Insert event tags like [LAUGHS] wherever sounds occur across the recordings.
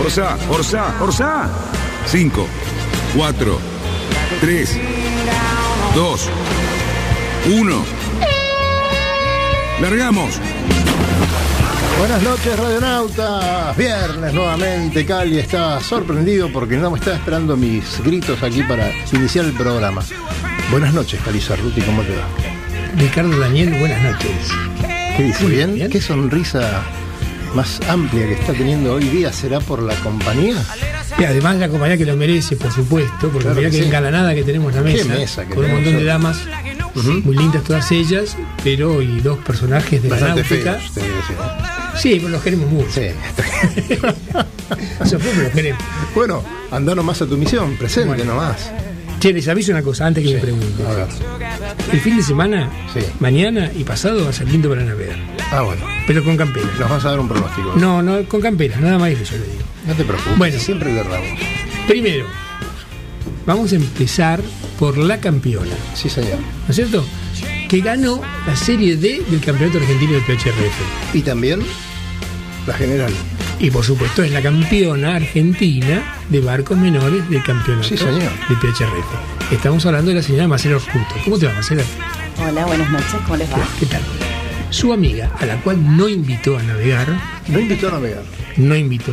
Orsa, Orsa, Orsa. 5, 4, 3, 2, 1. Largamos. Buenas noches, radionautas. Viernes nuevamente. Cali está sorprendido porque no me está esperando mis gritos aquí para iniciar el programa. Buenas noches, Cali Sarruti, ¿cómo te va? Ricardo Daniel, buenas noches. ¿Qué dice? ¿Bien? bien. ¿Qué sonrisa más amplia que está teniendo hoy día? ¿Será por la compañía? Y además la compañía que lo merece, por supuesto, porque Claro mirá que que sí. engalanada que tenemos la Qué mesa, mesa con un montón de damas muy lindas todas ellas, pero y dos personajes de la náutica. feos, te. Sí, pero los queremos mucho. Sí. Nosotros [LAUGHS] los queremos. bueno, anda nomás a tu misión, presente Bueno. nomás. Che, les aviso una cosa antes que Sí. me pregunten. A ver. El fin de semana, Sí. mañana y pasado va a ser lindo para navegar, Ah, bueno. pero con campera. Nos vas a dar un pronóstico. No, no, con campera, nada más eso le digo. No te preocupes. Bueno. siempre le erramos. Primero, vamos a empezar por la campeona. Sí, señor. ¿no es cierto? Que ganó la Serie D del Campeonato Argentino del PHRF. Y también la general. Y por supuesto es la campeona argentina de barcos menores del campeonato Sí, señor. del PHRF. Estamos hablando de la señora Marcela Orjuto. ¿Cómo te va, Marcela? Hola, buenas noches, ¿cómo les va? ¿Qué tal? Su amiga, a la cual no invitó a navegar, No invitó a navegar. no invitó,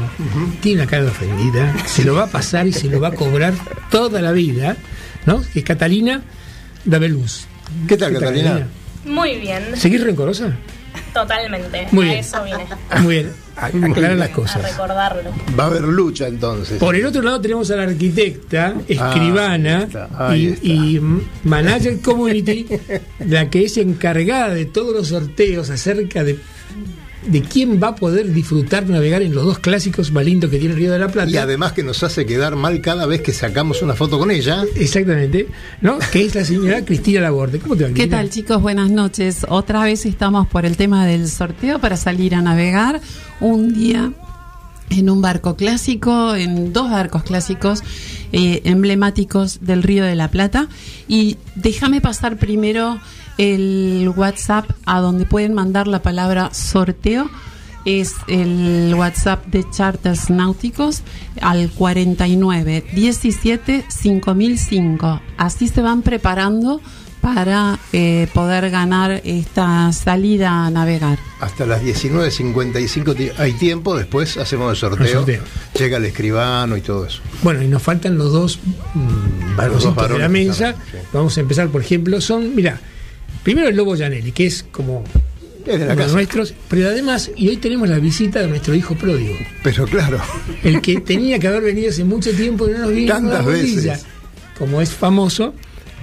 tiene una cara de ofendida, se lo va a pasar y se lo va a cobrar toda la vida, ¿no? Que es Catalina Dabeluz. ¿Qué tal, Catalina? Muy bien, ¿Seguís rencorosa? Totalmente. Muy a bien. eso vine, [LAUGHS] Muy bien, a- aclarar las a cosas. recordarlo. Va a haber lucha entonces. Por el otro lado tenemos a la arquitecta, escribana ahí está, ahí y, está. y manager community, la que es encargada de todos los sorteos acerca de, de quién va a poder disfrutar navegar en los dos clásicos más lindos que tiene Río de la Plata. Y además que nos hace quedar mal cada vez que sacamos una foto con ella. Exactamente, ¿no? Que es la señora Cristina Laborde. ¿Cómo te va, ¿Qué Cristina? tal chicos? Buenas noches. Otra vez estamos por el tema del sorteo para salir a navegar un día en un barco clásico, en dos barcos clásicos eh, emblemáticos del Río de la Plata. Y déjame pasar primero el WhatsApp a donde pueden mandar la palabra sorteo. Es el WhatsApp de Charters Náuticos al 49 17 5005. Así se van preparando para eh, poder ganar esta salida a navegar. Hasta las 19.55 ti- hay tiempo, después hacemos el sorteo. El sorteo. Llega el escribano y todo eso. Bueno, y nos faltan los dos mm, varoncitos de la mesa. claro, sí. Vamos a empezar, por ejemplo, son, mira, primero el Lobo Janelli, que es como Es de la uno de casa. nuestros, pero además, y hoy tenemos la visita de nuestro hijo pródigo. Pero claro, El que tenía que haber venido hace mucho tiempo y no nos vino Tantas una rodilla. veces. Como es famoso,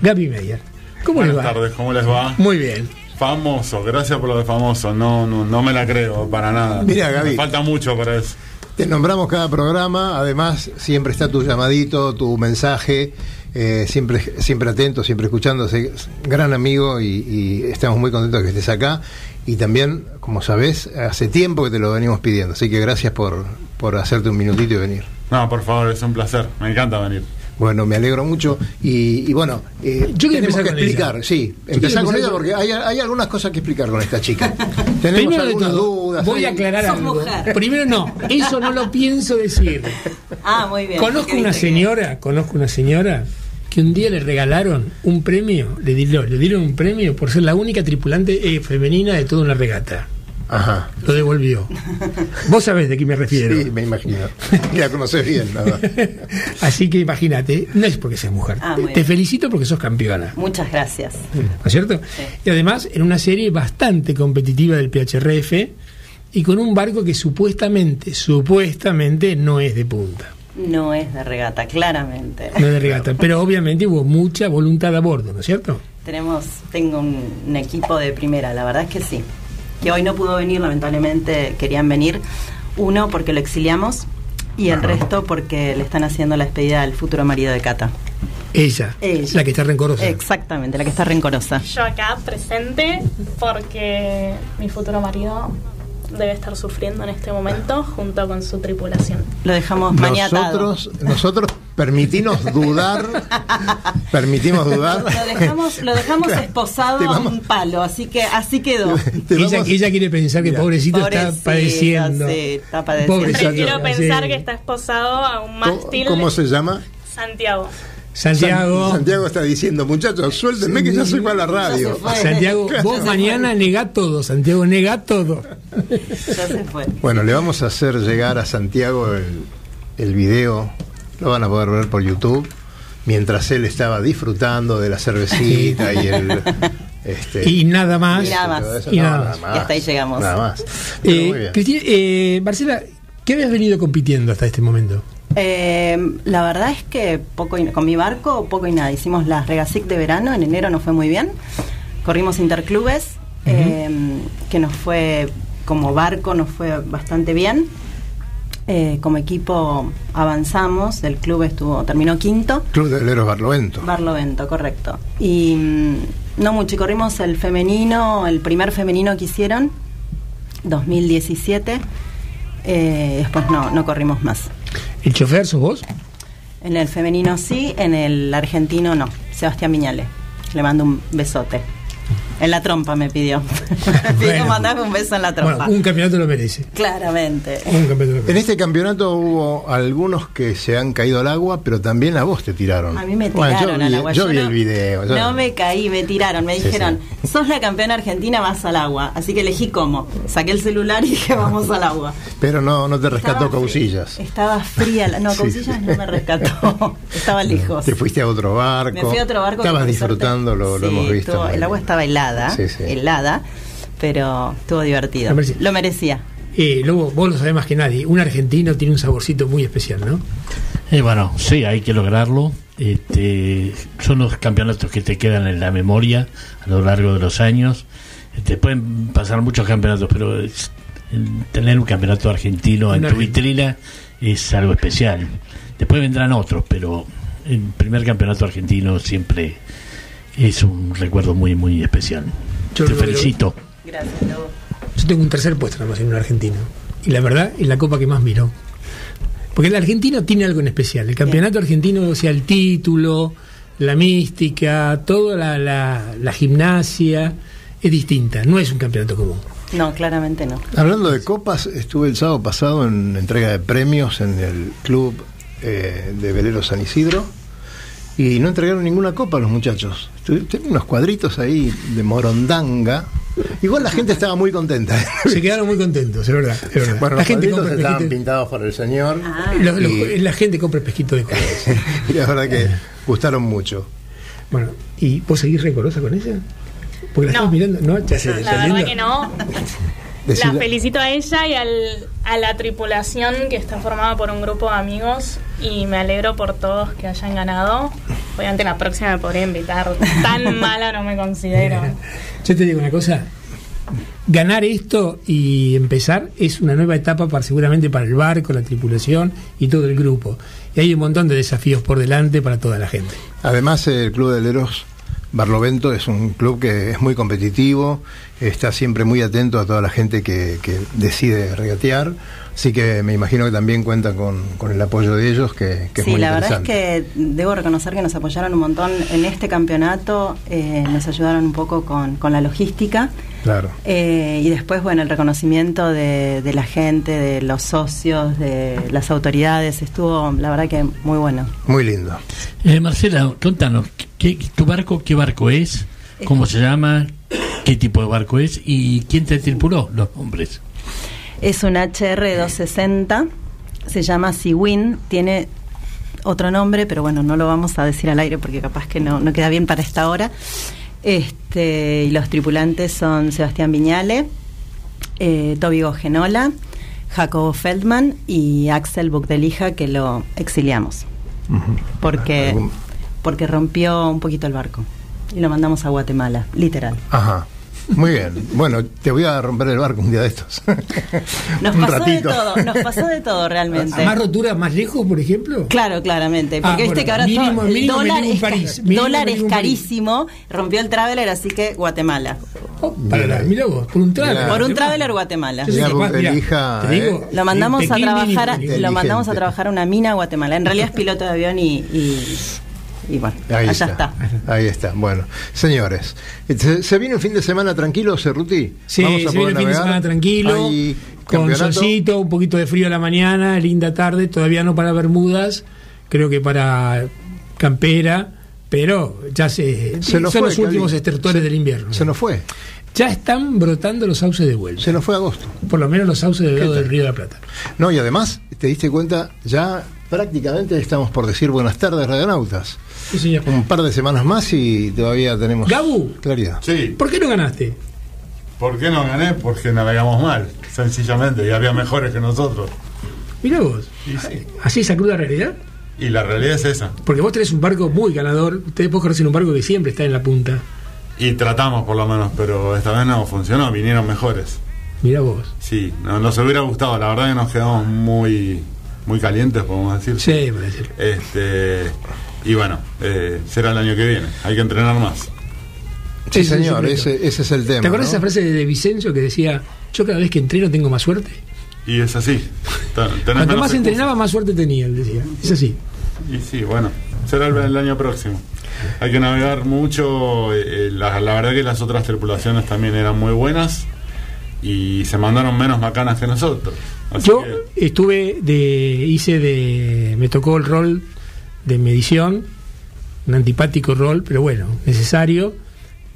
Gaby Meyer. ¿Cómo Buenas va? tardes, ¿cómo les va? Muy bien. Famoso, gracias por lo de famoso. No, no, no me la creo para nada. Mira, Gaby. Me falta mucho para eso. te nombramos cada programa, además siempre está tu llamadito, tu mensaje, eh, siempre, siempre atento, siempre escuchando, así que es un gran amigo y, y estamos muy contentos de que estés acá. Y también, como sabés, hace tiempo que te lo venimos pidiendo, así que gracias por, por hacerte un minutito y venir. No, por favor, es un placer. Me encanta venir. Bueno, me alegro mucho. Y, y bueno, eh, Yo quiero empezar que con explicar, ella. sí, empezar con ella porque hay, hay algunas cosas que explicar con esta chica. [LAUGHS] Tenemos Primero de algunas todo, dudas. voy a aclarar algo. mujer. Primero no, eso no lo pienso decir. Ah, muy bien. Conozco una señora, conozco una señora que un día le regalaron un premio, le dieron, le dieron un premio por ser la única tripulante eh, femenina de toda una regata. Ajá. lo devolvió. Vos sabés de qué me refiero. Sí, me imagino. [LAUGHS] La conoces bien, nada. [LAUGHS] Así que imagínate, no es porque seas mujer. Ah, Te- bien. felicito porque sos campeona. Muchas gracias. ¿No es cierto? Y además, en una serie bastante competitiva del PHRF y con un barco que supuestamente, supuestamente no es de punta, No es de regata, claramente. no es de regata, pero obviamente hubo mucha voluntad a bordo, ¿no es cierto? Tenemos, tengo un, un equipo de primera, la verdad es que sí. Que hoy no pudo venir, lamentablemente querían venir. Uno porque lo exiliamos y el resto porque le están haciendo la despedida al futuro marido de Cata. Ella, Ella. la que está rencorosa. Exactamente, la que está rencorosa. Yo acá presente porque mi futuro marido debe estar sufriendo en este momento junto con su tripulación. Lo dejamos maniatado. Nosotros, nosotros permitimos dudar, permitimos dudar. Lo dejamos, lo dejamos esposado a un palo, así que así quedó. Ella, ella quiere pensar que pobrecito, Pobrecito, está padeciendo. sí, está padeciendo. Pobrecito, Prefiero pensar sí. que está esposado a un ¿Cómo, mástil cómo se llama? Santiago. Santiago, San- Santiago está diciendo, muchachos, suéltenme que ya se fue a la radio. Santiago, [LAUGHS] vos mañana negá todo, Santiago, negá todo. Ya se fue. Bueno, le vamos a hacer llegar a Santiago el, el video, lo van a poder ver por YouTube, mientras él estaba disfrutando de la cervecita y el... [LAUGHS] Este, Y nada más. Y nada más. eso. Y No, nada más. Y hasta ahí llegamos. Nada más. Eh, bien. Cristina, eh, Marcela, ¿qué habías venido compitiendo hasta este momento? Eh, la verdad es que poco y- con mi barco poco y nada. Hicimos las Regasic de verano, en enero nos fue muy bien. Corrimos interclubes, eh, que nos fue como barco, nos fue bastante bien. Eh, como equipo avanzamos, el club estuvo terminó quinto. Club de Veleros Barlovento. Barlovento, correcto. Y mm, no mucho, y corrimos el femenino, el primer femenino que hicieron, 2017. Eh, después no, no corrimos más. ¿El chofer sos vos? En el femenino sí, en el argentino no. Sebastián Viñale. Le mando un besote. En la trompa me pidió. [LAUGHS] me pidió Bueno. mandarme un beso en la trompa. Bueno, un campeonato lo merece. Claramente. Un campeonato lo En merece. este campeonato hubo algunos que se han caído al agua, pero también a vos te tiraron. A mí me Bueno, tiraron yo al vi, agua. Yo vi no, el video. yo- No me caí, me tiraron. Me Sí, dijeron, sos la campeona argentina, vas al agua. Así que elegí cómo. Saqué el celular y dije, vamos al agua. Pero no, no te rescató Estaba Causillas. Estaba fría. la- No, [LAUGHS] Sí, Causillas sí. no me rescató. Estaba lejos. Te fuiste a otro barco. Me fui a otro barco. que Estabas disfrutando, lo, hemos visto. estuvo- el agua estaba helada. Sí, sí. Helada. Pero estuvo divertido. Lo merecía. Lo merecía. Eh, Lobo, vos lo sabés más que nadie. Un argentino tiene un saborcito muy especial, ¿no? Eh, bueno, sí, hay que lograrlo. Este, son los campeonatos que te quedan en la memoria a lo largo de los años. Te pueden pasar muchos campeonatos, pero es- tener un campeonato argentino en tu vitrina es algo especial. Después vendrán otros, pero el primer campeonato argentino siempre es un recuerdo muy, muy especial. Yo Te felicito. Gracias, Lobo. Yo tengo un tercer puesto nada más en un argentino. Y la verdad, es la copa que más miro. Porque el argentino tiene algo en especial. El campeonato argentino, o sea, el título, la mística, toda la, la, la gimnasia, es distinta. No es un campeonato común. No, claramente no. Hablando de copas, estuve el sábado pasado en entrega de premios en el club eh, de Velero San Isidro y no entregaron ninguna copa a los muchachos. Tienen unos cuadritos ahí de morondanga. Igual la gente estaba muy contenta. [LAUGHS] Se quedaron muy contentos, es verdad. es verdad. Bueno, la los gente cuadritos compra estaban pintados por el señor. Ah. y- la gente compra pesquito de colores. [LAUGHS] y la verdad que gustaron mucho. Bueno, ¿y vos seguís rencorosa con ella? Porque la No. estamos mirando, ¿no? Ya se La verdad que no. [LAUGHS] La felicito a ella y al, a la tripulación que está formada por un grupo de amigos y me alegro por todos que hayan ganado. Obviamente la próxima me podría invitar. Tan [LAUGHS] mala no me considero. Yo te digo una cosa. Ganar esto y empezar es una nueva etapa para seguramente para el barco, la tripulación y todo el grupo. Y hay un montón de desafíos por delante para toda la gente. Además, el Club de Leros Barlovento es un club que es muy competitivo, está siempre muy atento a toda la gente que, decide regatear, así que me imagino que también cuenta con, con el apoyo de ellos, que, que es sí, muy la verdad es que debo reconocer que nos apoyaron un montón en este campeonato, eh, nos ayudaron un poco con, con la logística. Claro. Eh, y después, bueno, el reconocimiento de, de la gente, de los socios, de las autoridades, estuvo, la verdad que muy bueno. Muy lindo. Eh, Marcela, contanos, ¿qué, ¿tu barco qué barco es? ¿Cómo se llama? qué tipo de barco es y quién te tripuló, los nombres. Es un HR260, se llama Seawin, tiene otro nombre, pero bueno, no lo vamos a decir al aire porque capaz que no, no queda bien para esta hora. Este, y los tripulantes son Sebastián Viñale, eh, Toby Gogenola, Jacobo Feldman y Axel Bugdelija, que lo exiliamos. Porque, porque rompió un poquito el barco. Y lo mandamos a Guatemala, literal. Ajá. Muy bien. Bueno, te voy a romper el barco un día de estos. Nos Un pasó ratito. de todo, nos pasó de todo realmente. ¿Más rotura más lejos, por ejemplo? Claro, claramente. Porque Ah, viste bueno, que ahora mínimo- todo- el mínimo dólar, mínimo es, París, dólar es mínimo París. carísimo. Rompió el traveler, así que Guatemala. Oh, para, mira vos, por un traveler. Por un traveler, Guatemala. Mirá, elija, te digo, eh. Lo mandamos a trabajar, a- lo mandamos a trabajar a una mina a Guatemala. En realidad es piloto de avión y, y, y bueno, Ahí allá está. está. [LAUGHS] Ahí está. Bueno, señores, ¿se, se viene un fin de semana tranquilo, Cerruti? Sí, Vamos a se viene el fin de semana tranquilo, Hay con solcito, un poquito de frío a la mañana, linda tarde, todavía no para Bermudas, creo que para Campera, pero ya se, Se nos son fue, los últimos Cali. estertores del invierno. Se nos fue. Ya están brotando los sauces de vuelta, Se nos fue agosto. por lo menos los sauces del ¿Qué lado tal? del Río de la Plata. No, y además, te diste cuenta, ya prácticamente estamos por decir buenas tardes, radionautas. Sí, señor. Un par de semanas más y todavía tenemos Gabu. claridad. Sí. ¿Por qué no ganaste? ¿Por qué no gané? Porque navegamos mal, sencillamente, y había mejores que nosotros. Mira vos, sí. así esa cruda realidad. Y la realidad es esa. Porque vos tenés un barco muy ganador, ustedes vos corres en un barco que siempre está en la punta. Y tratamos por lo menos, pero esta vez no funcionó, vinieron mejores. Mira vos. Sí, no- nos hubiera gustado, la verdad que nos quedamos muy, muy calientes, podemos decir. Sí, por decir. Este, y bueno, eh, será el año que viene, hay que entrenar más. Sí, señor, ese, ese es el tema. ¿Te acuerdas ¿no? esa frase de Vicencio que decía, yo cada vez que entreno tengo más suerte? Y es así. [LAUGHS] Cuanto más entrenaba, más suerte tenía, él decía. Es así. Y sí, bueno, será el, el año próximo. Hay que navegar mucho. eh, la, la verdad que las otras tripulaciones también eran muy buenas y se mandaron menos macanas que nosotros. Así Yo que, estuve de, hice de, me tocó el rol de medición, un antipático rol, pero bueno, necesario.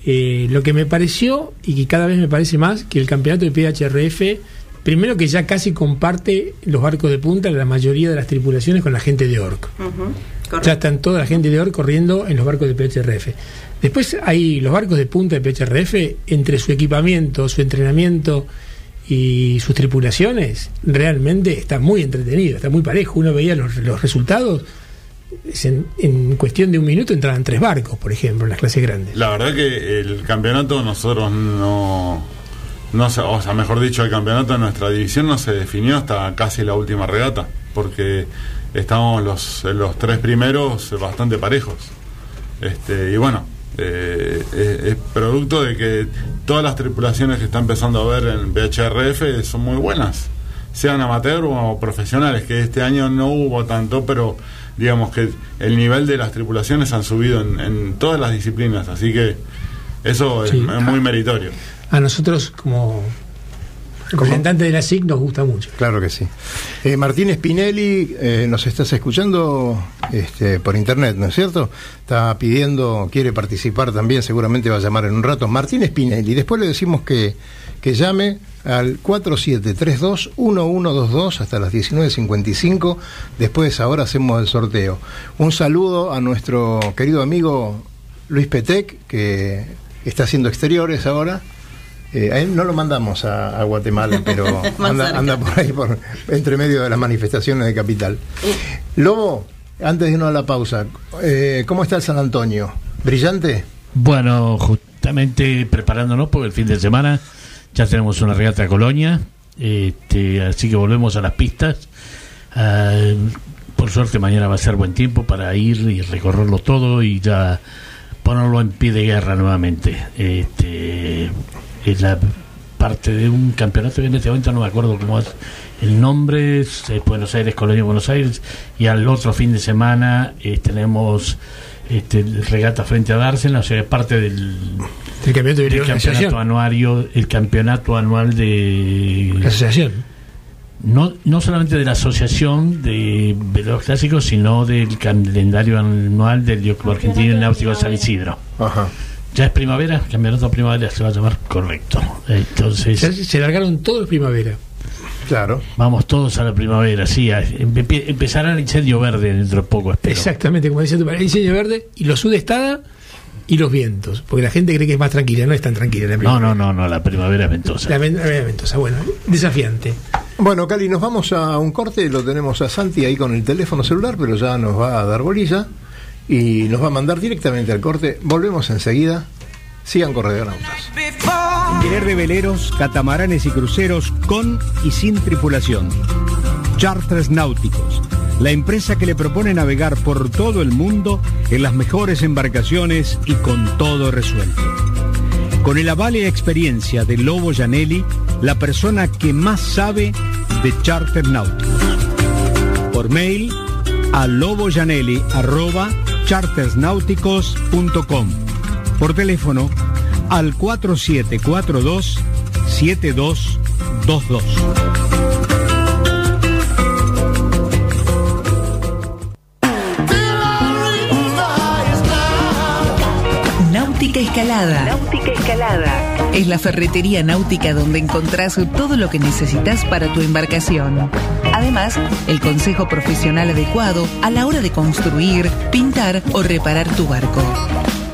Eh, lo que me pareció, y que cada vez me parece más, que el campeonato de PHRF, primero que ya casi comparte los barcos de punta, la mayoría de las tripulaciones con la gente de ORC. Ya están toda la gente de OR corriendo en los barcos de PHRF. Después hay los barcos de punta de PHRF, entre su equipamiento, su entrenamiento y sus tripulaciones, realmente está muy entretenido, está muy parejo. Uno veía los, los resultados, es en, cuestión de un minuto entraban tres barcos, por ejemplo, en las clases grandes. la verdad que el campeonato nosotros no. No o sea, mejor dicho, el campeonato de nuestra división no se definió hasta casi la última regata, porque estábamos los, los tres primeros bastante parejos. Este, y bueno, eh, es, es producto de que todas las tripulaciones que está empezando a ver en BHRF son muy buenas, sean amateur o profesionales, que este año no hubo tanto, pero digamos que el nivel de las tripulaciones han subido en, en todas las disciplinas, así que eso es, Sí. es muy meritorio. A nosotros, como representantes de la SIC, nos gusta mucho. Claro que sí. Eh, Martín Spinelli, eh, nos estás escuchando este, por internet, ¿no es cierto? Está pidiendo, quiere participar también, seguramente va a llamar en un rato. Martín Spinelli, después le decimos que, que llame al 4732-1122 hasta las 19.55. Después, ahora hacemos el sorteo. Un saludo a nuestro querido amigo Luis Petec, que está haciendo exteriores ahora. Eh, a él no lo mandamos a, a Guatemala, [LAUGHS] pero anda, por ahí, por, entre medio de las manifestaciones de Capital. Lobo, antes de irnos a la pausa, eh, ¿cómo está el San Antonio? ¿Brillante? Bueno, justamente preparándonos porque el fin de semana ya tenemos una regata a Colonia, este, así que volvemos a las pistas. Ah, por suerte mañana va a ser buen tiempo para ir y recorrerlo todo y ya ponerlo en pie de guerra nuevamente. Este, es la parte de un campeonato que en este momento no me acuerdo cómo es el nombre, es Buenos Aires, Colonia, Buenos Aires, y al otro fin de semana eh, tenemos este, regata frente a Dársena, o sea, es parte del, El campeonato de del la campeonato asociación. anuario, el campeonato anual La de asociación. no, no solamente de la asociación de veloz clásicos, sino del calendario anual del Club Argentino y Náutico de San Isidro. Ajá. Ya es primavera, campeonato primavera se va a llamar correcto. Entonces, Se, se largaron todos primavera. Claro. vamos todos a la primavera, sí. a- empe- empezará el incendio verde dentro de poco, espero. Exactamente, como decía tu padre, el diseño verde y los sudestada y los vientos. Porque la gente cree que es más tranquila, no es tan tranquila la No, primavera. no, no, no, la primavera es ventosa. La, ven- la ventosa, bueno, desafiante. Bueno, Cali, nos vamos a un corte, lo tenemos a Santi ahí con el teléfono celular, pero ya nos va a dar bolilla y nos va a mandar directamente al corte. Volvemos enseguida. Sigan Corredonautas. Alquiler de catamaranes y cruceros con y sin tripulación. Charters Náuticos, la empresa que le propone navegar por todo el mundo en las mejores embarcaciones y con todo resuelto. Con el aval y experiencia de Lobo Janelli, la persona que más sabe de charter náutico. Por mail a loboyanelli.chartersnáuticos.com. Por teléfono al 4742 7222. Náutica Escalada. Náutica Escalada. Es la ferretería náutica donde encontrás todo lo que necesitas para tu embarcación. Además, el consejo profesional adecuado a la hora de construir, pintar o reparar tu barco.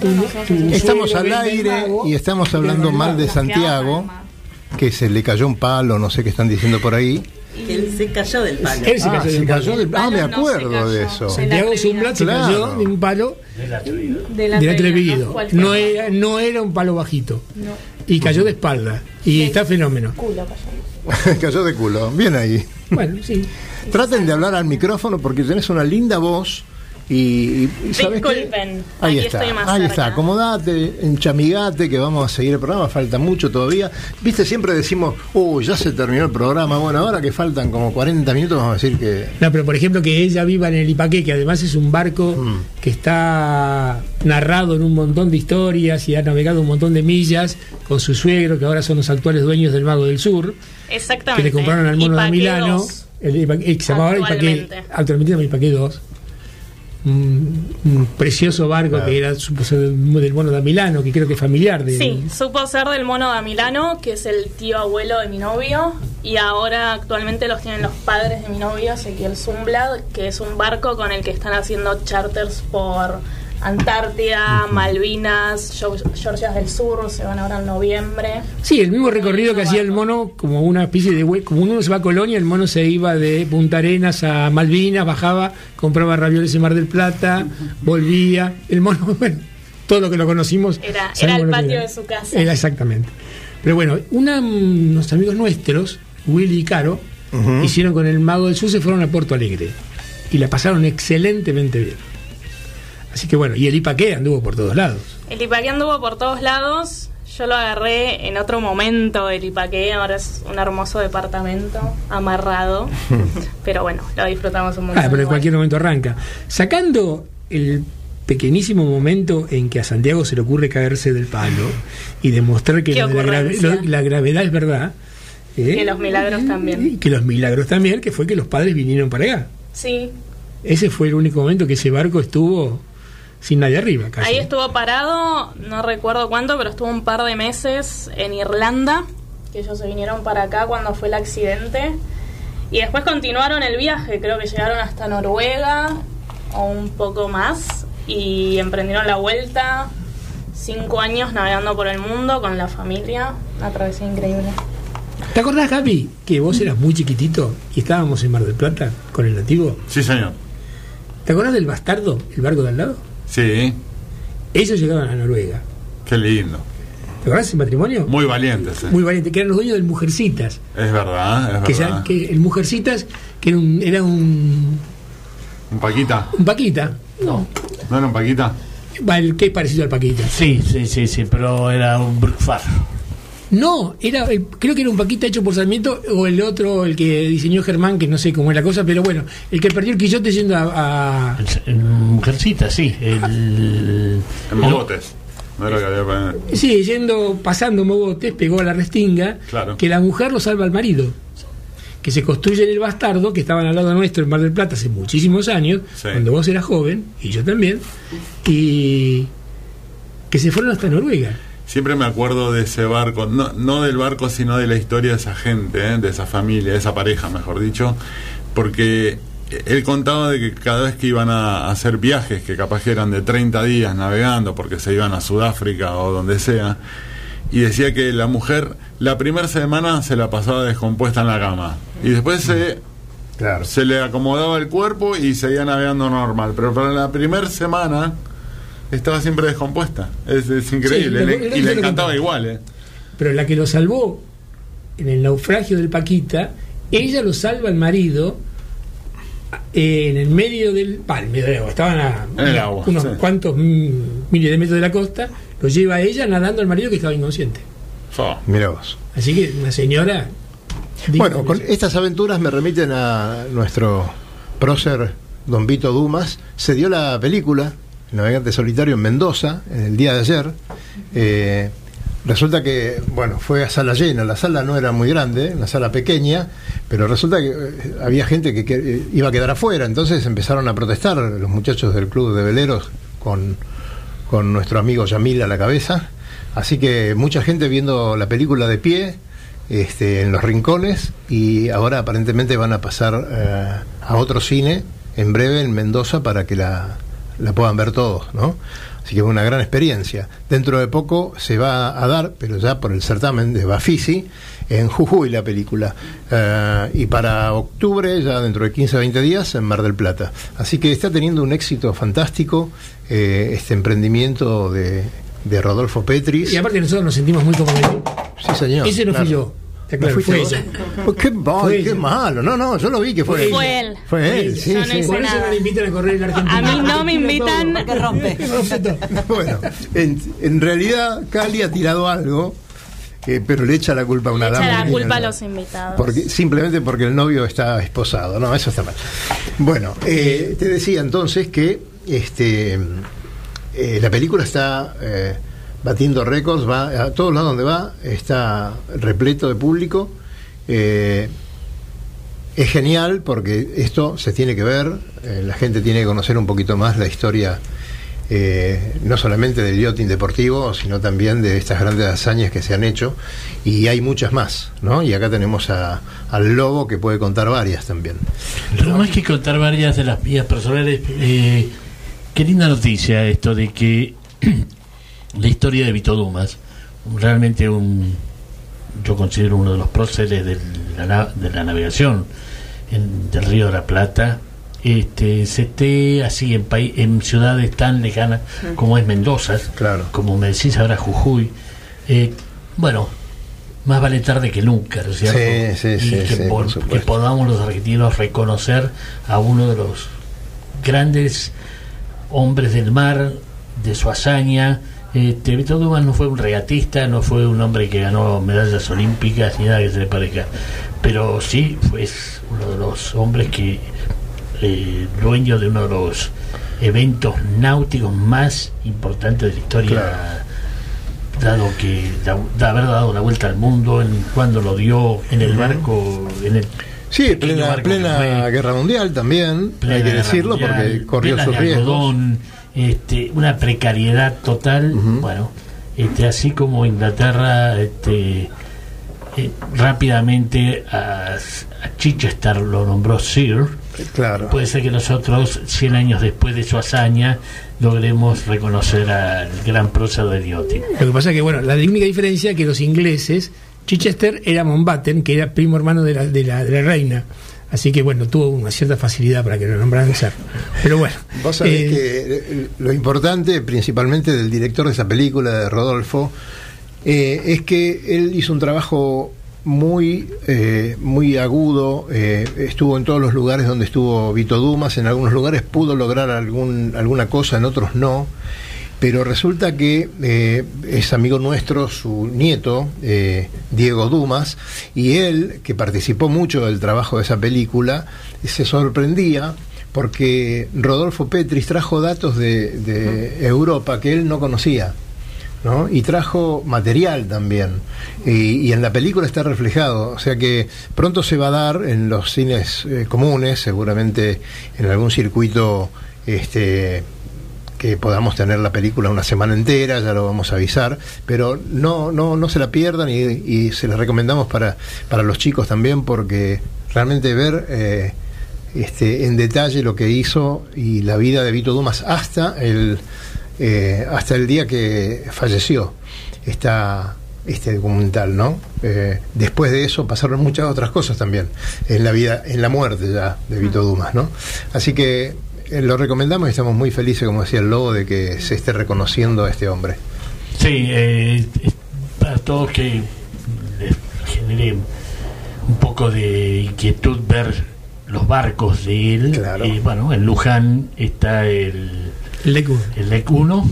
Tu- Estamos al aire y estamos hablando mal de. Santiago, que se le cayó un palo, no sé qué están diciendo por ahí. Él se cayó del palo. Él se Ah, se cayó palo. Ah, me no acuerdo de eso. Santiago Zumblat se Claro. cayó de un palo Del atrevido, No era, no era un palo bajito. No. Y cayó de espalda. Y está fenómeno. culo [LAUGHS] cayó. cayó de culo. Bien ahí. Bueno, sí. Traten de hablar al micrófono porque tenés una linda voz y, y ¿sabes qué? Disculpen, Ahí aquí está, estoy más ahí cerca. está, acomodate, enchamigate que vamos a seguir el programa, falta mucho todavía. Viste, siempre decimos, uy, ya se terminó el programa, bueno, ahora que faltan como 40 minutos vamos a decir que... No, pero por ejemplo que ella viva en el Ipaqué, que además es un barco Mm. que está narrado en un montón de historias y ha navegado un montón de millas con su suegro, que ahora son los actuales dueños del Mago del Sur, Exactamente. que le compraron al mono de Milano, 2. el, Ipaqué- que se llamaba Ipaqué, Actualmente. actualmente se llama Ipaqué 2. Un, un precioso barco Claro. que era supo ser del, del mono de Milano, que creo que es familiar de Sí, supo ser del mono de Milano, que es el tío abuelo de mi novio, y ahora actualmente los tienen los padres de mi novio, Ezequiel Zumblad, que es un barco con el que están haciendo charters por Antártida, Malvinas, Geor- Georgias del Sur, se van ahora en noviembre. Sí, el mismo recorrido que hacía el mono, como una especie de hue- como uno se va a Colonia, el mono se iba de Punta Arenas a Malvinas, bajaba, compraba ravioles en Mar del Plata, volvía. El mono, [LAUGHS] bueno, todo lo que lo conocimos. Era, el patio era. de su casa. Era exactamente. Pero bueno, una, unos amigos nuestros, Willy y Caro, hicieron con el Mago del Sur, se fueron a Puerto Alegre y la pasaron excelentemente bien. Así que bueno, y el Ipaqué anduvo por todos lados. El Ipaqué anduvo por todos lados. Yo lo agarré en otro momento del Ipaqué. Ahora es un hermoso departamento amarrado. [LAUGHS] pero bueno, lo disfrutamos un montón. Ah, pero en cualquier momento arranca. Sacando el pequeñísimo momento en que a Santiago se le ocurre caerse del palo y demostrar que la, grave- ocurrencia. lo- la gravedad es verdad. ¿eh? Que los milagros también. Y que los milagros también, que fue que los padres vinieron para acá. Sí, Ese fue el único momento que ese barco estuvo sin nadie arriba, casi. ahí estuvo parado, no recuerdo cuánto, pero estuvo un par de meses en Irlanda, que ellos se vinieron para acá cuando fue el accidente. Y después continuaron el viaje, creo que llegaron hasta Noruega o un poco más y emprendieron la vuelta. cinco años navegando por el mundo con la familia. Una travesía increíble. ¿Te acordás, Gaby, que vos eras muy chiquitito y estábamos en Mar del Plata con el nativo? Sí, señor. ¿Te acordás del Bastardo, el barco de al lado? Sí, Ellos llegaban a Noruega. qué lindo. ¿Te acordás ese matrimonio? Muy valientes. eh. Muy valiente, que eran los dueños del Mujercitas. Es verdad, es Que, ya- verdad. que el Mujercitas, que era un, era un, ¿Un Paquita? un Paquita. No, ¿No era un Paquita? va, el que es parecido al Paquita. Sí, sí, sí, sí, pero era un Brookfar. No, era, el- creo que era un Paquita hecho por Sarmiento o el otro, el que diseñó Germán, que no sé cómo es la cosa, pero bueno, el que perdió el Quillote yendo a. a- El, el Mujercita, sí. El, En Mogotes. No era que había sí, yendo, pasando mogotes, pegó a la restinga, Claro. que la mujer lo salva al marido. Que se construye en el bastardo, que estaban al lado nuestro en Mar del Plata hace muchísimos años, Sí. cuando vos eras joven, y yo también, y que se fueron hasta Noruega. Siempre me acuerdo de ese barco, no, no del barco, sino de la historia de esa gente, ¿eh? de esa familia, de esa pareja, mejor dicho, porque él contaba de que cada vez que iban a hacer viajes, que capaz que eran de 30 días navegando, porque se iban a Sudáfrica o donde sea, y decía que la mujer la primera semana se la pasaba descompuesta en la cama, y después se, Claro. se le acomodaba el cuerpo y seguía navegando normal, pero para la primera semana estaba siempre descompuesta. Es, es increíble, Sí, le- y le encantaba igual, ¿eh? Pero la que lo salvó en el naufragio del Paquita, ella lo salva al marido eh, en el medio del pa, en el medio del agua, estaban a En el agua, unos sí. cuantos miles de metros de la costa, lo lleva a ella nadando al marido que estaba inconsciente. Fa. Mira vos. Así que una señora. Bueno, con estas aventuras me remiten a nuestro prócer Don Vito Dumas. Se dio la película Navegante Solitario en Mendoza en el día de ayer. Eh, resulta que, bueno, fue a sala llena. La sala no era muy grande, una sala pequeña, pero resulta que eh, había gente que, eh, iba a quedar afuera. Entonces empezaron a protestar los muchachos del club de veleros con, con nuestro amigo Yamil a la cabeza. Así que mucha gente viendo la película de pie este, en los rincones y ahora aparentemente van a pasar a otro cine en breve en Mendoza para que la, la puedan ver todos, ¿no? Así que es una gran experiencia. Dentro de poco se va a dar, pero ya por el certamen de Bafisi, en Jujuy la película. Eh, y para octubre, ya dentro de 15 o 20 días, en Mar del Plata. Así que está teniendo un éxito fantástico eh, este emprendimiento de, de Rodolfo Petris. Y aparte nosotros nos sentimos muy comprometidos. Sí, señor. Ese no claro. fui yo. ¿No fuiste fue ella. Pues qué, mal, Fue qué malo. No, no, yo lo vi que fue, Fue él. él. Fue él, sí, Yo no sí. hice Por eso nada. no le invitan a correr en la Argentina. A mí no me invitan. [LAUGHS] Que rompe. [LAUGHS] Rompe todo. [LAUGHS] Bueno, en, en realidad Cali ha tirado algo, eh, pero le echa la culpa a una Le echa dama. la que culpa a no- los invitados. Porque, simplemente porque el novio está esposado. No, eso está mal. Bueno, eh, te decía entonces que este eh, la película está eh, batiendo récords, va a todos lados donde va, está repleto de público. Eh, es genial porque esto se tiene que ver, eh, la gente tiene que conocer un poquito más la historia, eh, no solamente del yachting deportivo, sino también de estas grandes hazañas que se han hecho, y hay muchas más, ¿no? Y acá tenemos a- al Lobo que puede contar varias también. Pero más que contar varias de las vías personales, qué linda noticia esto de que la historia de Vito Dumas, realmente un, yo considero uno de los próceres de la, na- de la navegación en- del Río de la Plata, este, se esté así en, paí- en ciudades tan lejanas como es Mendoza, Claro. como me decís ahora Jujuy. Eh, bueno, más vale tarde que nunca, ¿no es cierto? Sí, sí, Y sí, que, sí, por- que podamos los argentinos reconocer a uno de los grandes hombres del mar, de su hazaña. Este, Víctor Dumas no fue un regatista, no fue un hombre que ganó medallas olímpicas ni nada que se le parezca, pero sí fue uno de los hombres que, eh, dueño de uno de los eventos náuticos más importantes de la historia, dado que da- de haber dado la vuelta al mundo, en cuando lo dio en el barco, en el Sí, plena, plena guerra mundial también, Plena hay que decirlo Mundial, porque corrió de riesgos. algodón, este, una precariedad total. Bueno, este, así como Inglaterra este, eh, rápidamente a, a Chichester lo nombró Sir, Claro. Puede ser que nosotros, 100 años después de su hazaña, logremos reconocer al gran prócer de Liotti. Lo que pasa es que, bueno, la única diferencia es que los ingleses, Chichester era Mountbatten, que era primo hermano de la, de la, de la reina. Así que, bueno, tuvo una cierta facilidad para que lo nombraran ser. Pero bueno. Vos sabés eh, que eh, lo importante, principalmente del director de esa película, de Rodolfo, eh, es que él hizo un trabajo muy eh, muy agudo eh, estuvo en todos los lugares donde estuvo Vito Dumas en algunos lugares pudo lograr algún, alguna cosa en otros no pero resulta que eh, es amigo nuestro su nieto eh, Diego Dumas y él que participó mucho del trabajo de esa película se sorprendía porque Rodolfo Petris trajo datos de, de Europa que él no conocía ¿no? y trajo material también. Y, y en la película está reflejado. O sea que pronto se va a dar en los cines eh, comunes, seguramente en algún circuito este, que podamos tener la película una semana entera, ya lo vamos a avisar, pero no, no, no se la pierdan y, y se la recomendamos para, para los chicos también porque realmente ver... eh, este, en detalle lo que hizo y la vida de Vito Dumas hasta el, eh, hasta el día que falleció está este documental, ¿no? Eh, después de eso pasaron muchas otras cosas también en la vida, en la muerte ya de Vito Dumas, ¿no? Así que eh, lo recomendamos y estamos muy felices, como decía el Lobo, de que se esté reconociendo a este hombre. Sí, eh, para todos que les genere un poco de inquietud ver los barcos de él. eh, bueno, en Luján está el LEC 1, el LEC 1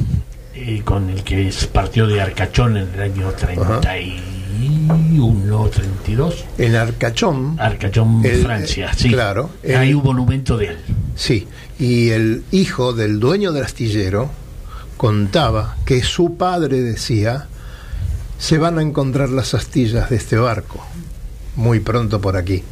eh, con el que partió de Arcachón en el año 31, 32. En Arcachón. Arcachón, el- Francia, eh, sí. Claro. Hay un monumento de él. Sí, y el hijo del dueño del astillero contaba que su padre decía, se van a encontrar las astillas de este barco muy pronto por aquí.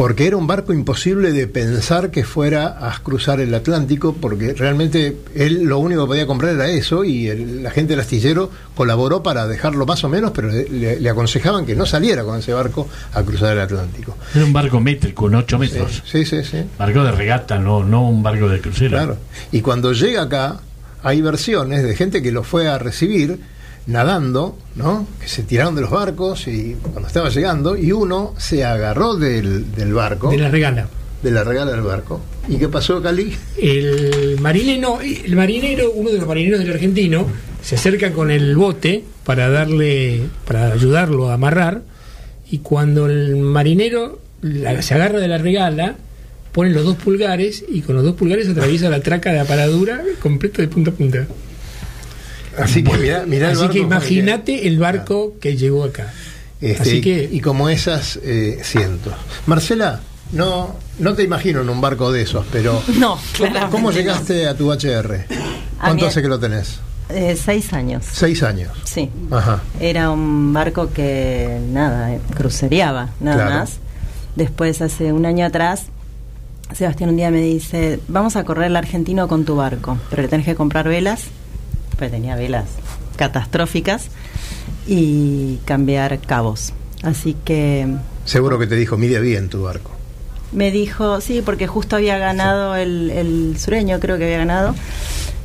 Porque era un barco imposible de pensar que fuera a cruzar el Atlántico, porque realmente él lo único que podía comprar era eso, y el- la gente del astillero colaboró para dejarlo más o menos, pero le, aconsejaban que no saliera con ese barco a cruzar el Atlántico. Era un barco métrico, en 8 metros. Sí, sí, sí. Barco de regata, no, no un barco de crucero. Claro. Y cuando llega acá, hay versiones de gente que lo fue a recibir nadando, ¿no? Que se tiraron de los barcos y cuando estaba llegando, y uno se agarró del, del barco. de la regala. de la regala del barco. ¿Y qué pasó, Cali? El marinero, el marinero, uno de los marineros del argentino, se acerca con el bote para darle, para ayudarlo a amarrar, y cuando el marinero la- se agarra de la regala, pone los dos pulgares y con los dos pulgares atraviesa la traca de la paradura completa de punta a punta. Así que mirá, mirá el Así barco que imagínate el barco que llegó acá. Este, Así y- que y como esas eh, cientos. Marcela, no, no te imagino en un barco de esos, pero [LAUGHS] No, ¿cómo, claramente cómo no. llegaste a tu HR? ¿Cuánto hace que lo tenés? Eh, seis años. Seis años. Sí. Ajá. Era un barco que, nada, eh, crucereaba, nada Claro. más. Después, hace un año atrás, Sebastián un día me dice, vamos a correr el argentino con tu barco, pero le tenés que comprar velas, tenía velas catastróficas, y cambiar cabos. Así que Seguro que te dijo, mide bien tu barco. me dijo, sí, porque justo había ganado el, el sureño, creo que había ganado,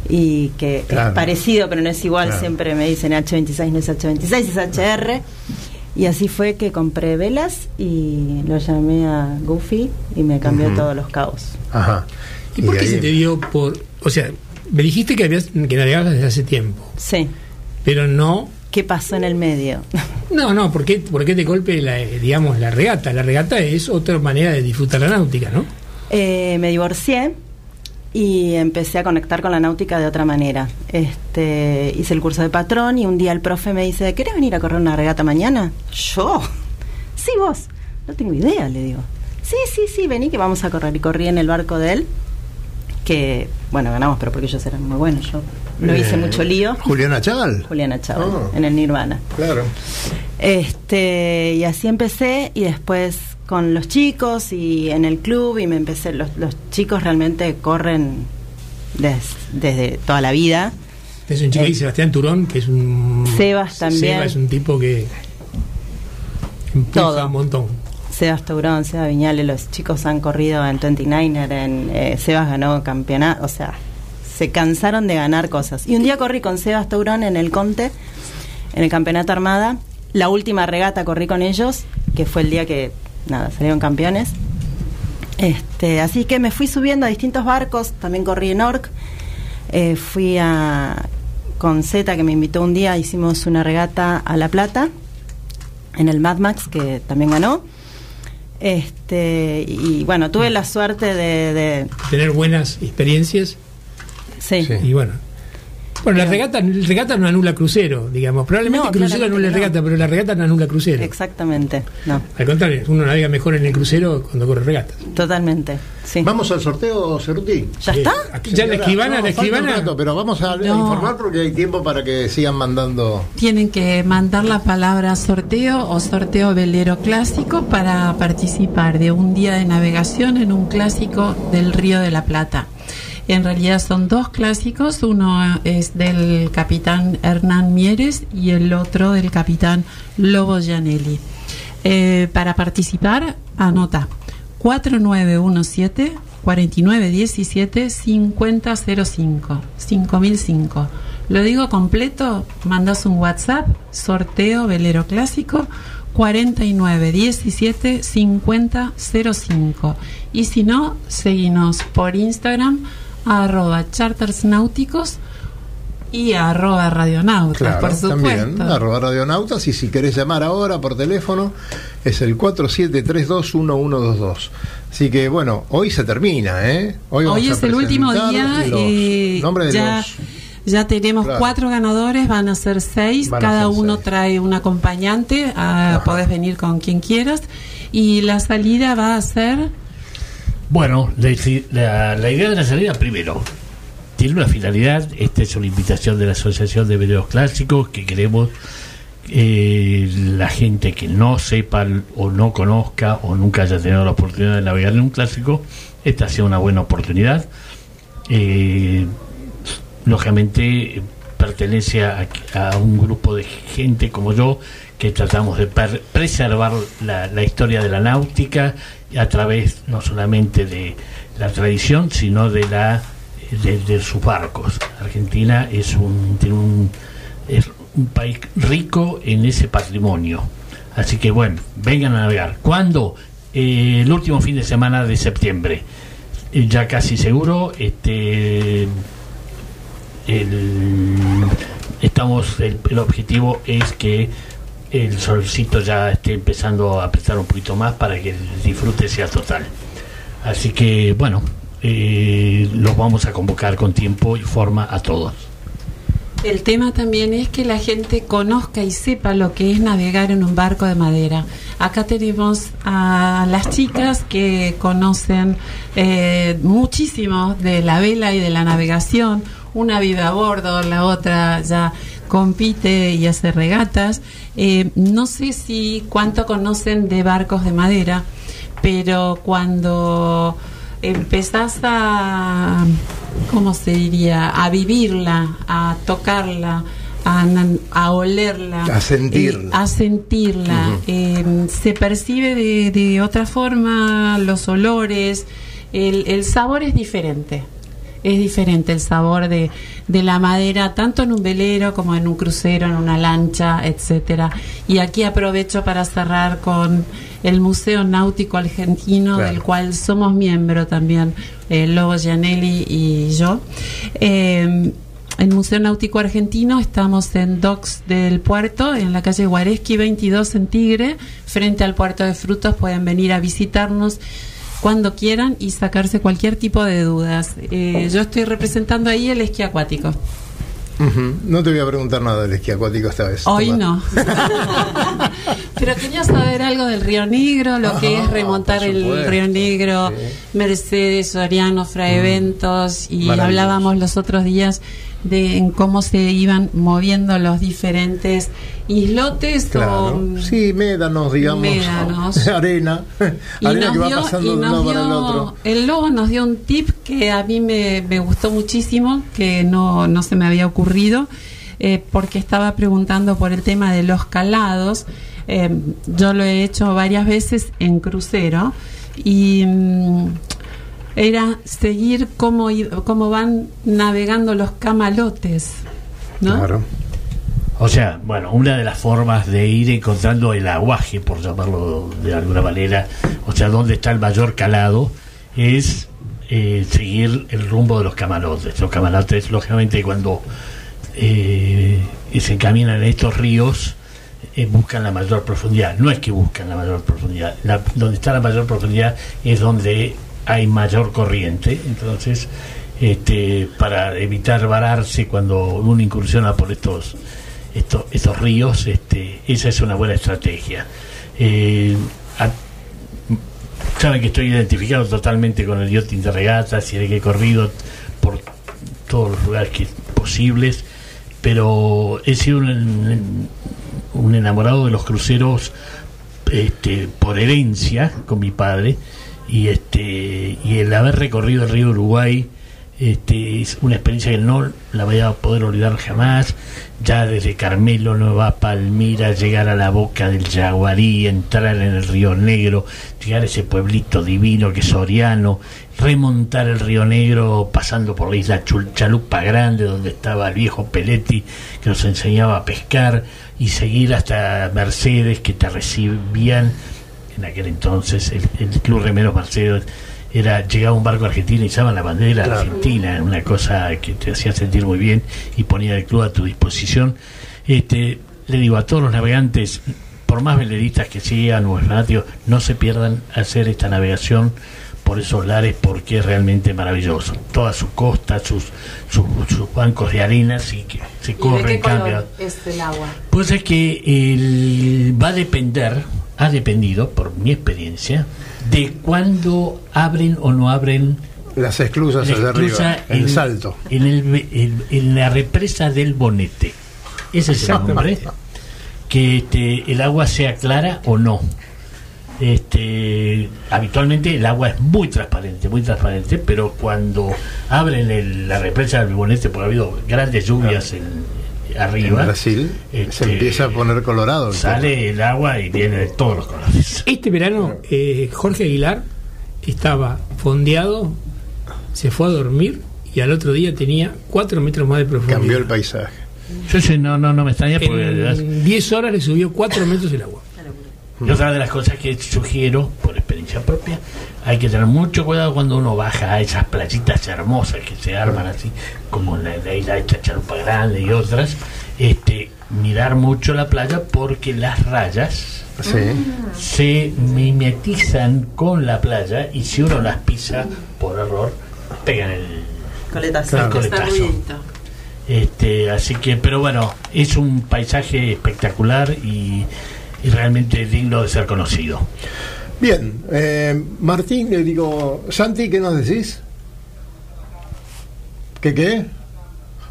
y que Claro. es parecido, pero no es igual, Claro. siempre me dicen H26, no es H26, es HR. Y así fue que compré velas y lo llamé a Goofy y me cambió todos los cabos. Ajá. ¿Y por qué ahí- se te dio por.? O sea, me dijiste que, habías, que navegabas desde hace tiempo, Sí. pero no. ¿Qué pasó en el medio? No, no, ¿por qué, por qué te golpe, la, eh, digamos, la regata? La regata es otra manera de disfrutar la náutica, ¿no? Eh, me divorcié y empecé a conectar con la náutica de otra manera. Este, hice el curso de patrón y un día el profe me dice, ¿querés venir a correr una regata mañana? Yo. Sí, vos. No tengo idea, le digo. Sí, sí, sí, vení que vamos a correr. Y corrí en el barco de él, que, bueno, ganamos, pero porque ellos eran muy buenos. Yo no hice mucho lío. Juliana Chaval. Juliana Chávez, Oh. en el Nirvana. Claro. Este, y así empecé y después con los chicos y en el club y me empecé, los, los chicos realmente corren des- desde toda la vida. Es un chico Eh, ahí, Sebastián Turón, que es un. Sebas también. Sebas es un tipo que. empuja Todo. un montón. Sebas Taurón, Sebas Viñales, los chicos han corrido en 29er, en, eh, Sebas ganó campeonato, o sea, se cansaron de ganar cosas. Y un día corrí con Sebas Taurón en el Conte, en el campeonato Armada. La última regata corrí con ellos, que fue el día que, nada, salieron campeones. Este, así que me fui subiendo a distintos barcos, también corrí en Orc, eh, fui a, con Z que me invitó un día, hicimos una regata a La Plata, en el Mad Max, que también ganó. Este, y bueno, tuve la suerte de, de Tener buenas experiencias. sí. Y bueno. Bueno, la regata, el regata no anula crucero, digamos. Probablemente No, el crucero anula no. regata, pero la regata no anula crucero. Exactamente, no, Al contrario, uno navega mejor en el crucero cuando corre regata. totalmente. Sí. Vamos al sorteo, Ceruti. ¿Ya está? Aquí ya la escribana, No, la rato, pero vamos a, informar porque hay tiempo para que sigan mandando. Tienen que mandar la palabra sorteo o sorteo velero clásico para participar de un día de navegación en un clásico del Río de la Plata. En realidad son dos clásicos, uno es del capitán Hernán Mieres y el otro del capitán Lobo Gianelli. Eh, para participar, anota 4917 4917 5005 5005. Lo digo completo, mandas un WhatsApp, sorteo velero clásico 4917 5005. Y si no, seguinos por Instagram arroba chartersnáuticos y arroba radionautas, Claro, por supuesto. también, arroba radionautas. Y si querés llamar ahora por teléfono, es el 47321122. Así que bueno, hoy se termina, ¿eh? vamos Hoy a es el último día. los eh, de ya, los- ya tenemos Claro. cuatro ganadores, van a ser seis. Van cada ser uno seis. trae un acompañante. ah, podés venir con quien quieras. Y la salida va a ser. Bueno, la, idea de la salida, primero, tiene una finalidad. Esta es una invitación de la Asociación de Veleros Clásicos que queremos eh, la gente que no sepa o no conozca o nunca haya tenido la oportunidad de navegar en un clásico, esta sea una buena oportunidad. Eh, lógicamente pertenece a, a un grupo de gente como yo que tratamos de preservar la historia de la náutica a través no solamente de la tradición sino de la de, sus barcos. Argentina es un tiene un es un país rico en ese patrimonio. Así que bueno vengan a navegar. ¿cuándo? Eh, el último fin de semana de septiembre. Eh, ya casi seguro este el, estamos el, el objetivo es que el solcito ya esté empezando a prestar un poquito más para que el disfrute sea total así que bueno eh, los vamos a convocar con tiempo y forma a todos El tema también es que la gente conozca y sepa lo que es navegar en un barco de madera. Acá tenemos a las chicas que conocen eh, muchísimo de la vela y de la navegación. Una vive a bordo, la otra ya compite y hace regatas. Eh, no sé si cuánto conocen de barcos de madera, pero cuando empezás a, ¿cómo se diría? A vivirla, a tocarla, a, a olerla, A sentirla. eh, a sentirla. Eh, se percibe de, de otra forma los olores, el, el sabor es diferente. Es diferente el sabor de, de la madera, tanto en un velero como en un crucero, en una lancha, etcétera. Y aquí aprovecho para cerrar con el Museo Náutico Argentino, Claro. del cual somos miembro también, eh, Lobo Gianelli y yo. Eh, el Museo Náutico Argentino estamos en Docks del Puerto, en la calle Guareschi 22 en Tigre, frente al Puerto de Frutos. Pueden venir a visitarnos cuando quieran y sacarse cualquier tipo de dudas. Eh, yo estoy representando ahí el esquí acuático. No te voy a preguntar nada del esquí acuático esta vez. Hoy no. [LAUGHS] Pero quería saber algo del Río Negro, lo que es remontar el Río Negro, Mercedes, Soriano, Fraeventos, y Maravilloso. hablábamos los otros días de en cómo se iban moviendo los diferentes islotes Claro. o Sí, médanos, digamos. Médanos. [LAUGHS] Arena. y Arena nos que va dio- pasando y de un nos lado para el dio- otro. el lobo nos dio un tip que a mí me, me gustó muchísimo, que no, no se me había ocurrido. eh, porque estaba preguntando por el tema de los calados. Eh, yo lo he hecho varias veces en crucero y mm, era seguir cómo, cómo van navegando los camalotes. ¿no? Claro. O sea, bueno, una de las formas de ir encontrando el aguaje, por llamarlo de alguna manera, o sea, dónde está el mayor calado, es eh, seguir el rumbo de los camarotes. Los camarotes, lógicamente, cuando eh, se encaminan en estos ríos, eh, buscan la mayor profundidad. No es que buscan la mayor profundidad. La- donde está la mayor profundidad es donde hay mayor corriente. Entonces, este, para evitar vararse cuando uno incursiona por estos estos, estos ríos, este, esa es una buena estrategia. Eh, saben que estoy identificado totalmente con el yachting de regatas y el que he corrido por todos los lugares que, posibles, pero he sido un, un enamorado de los cruceros este, por herencia con mi padre y este y el haber recorrido el río Uruguay este, es una experiencia que no la voy a poder olvidar jamás. Ya desde Carmelo, Nueva Palmira, llegar a la boca del Yaguarí, entrar en el Río Negro, llegar a ese pueblito divino que es Soriano, remontar el Río Negro pasando por la isla Chalupa Grande, donde estaba el viejo Peletti que nos enseñaba a pescar, y seguir hasta Mercedes, que te recibían en aquel entonces, el, el Club Remeros Mercedes era llegaba un barco argentino y izaban la bandera argentina, una cosa que te hacía sentir muy bien y ponía el club a tu disposición. Este, le digo a todos los navegantes, por más veleristas que sean o fanáticos, no se pierdan hacer esta navegación por esos lares porque es realmente maravilloso. Toda su costa, sus, sus, sus bancos de arenas y que se corren, cambian. es el agua? Pues es que el- va a depender, ha dependido, por mi experiencia, de cuándo abren o no abren Las esclusas la arriba, el en- salto. En, el, en- en la represa del Bonete. Ese es el nombre. Que este, el agua sea clara o no. Este, habitualmente el agua es muy transparente, muy transparente, pero cuando abren el- la represa del Bonete, porque ha habido grandes lluvias en- arriba, En Brasil este, se empieza a poner colorado. el sale el agua y viene de todos los colores. Este verano, eh, Jorge Aguilar estaba fondeado, se fue a dormir y al otro día tenía 4 metros más de profundidad. Cambió el paisaje. Yo sé, no, no, no me extraña porque En 10 horas le subió 4 metros el agua. Y otra de las cosas que sugiero, por experiencia propia, hay que tener mucho cuidado cuando uno baja a esas playitas hermosas que se arman así, como la, la isla de Chacharupa Grande y otras, este, mirar mucho la playa porque las rayas Sí. se mimetizan con la playa y si uno las pisa por error, pegan el, Coletazo. el coletazo. Este, así que, pero bueno, es un paisaje espectacular y, y realmente digno de ser conocido. Bien, eh, Martín, le digo, Santi, ¿qué nos decís? ¿Qué qué?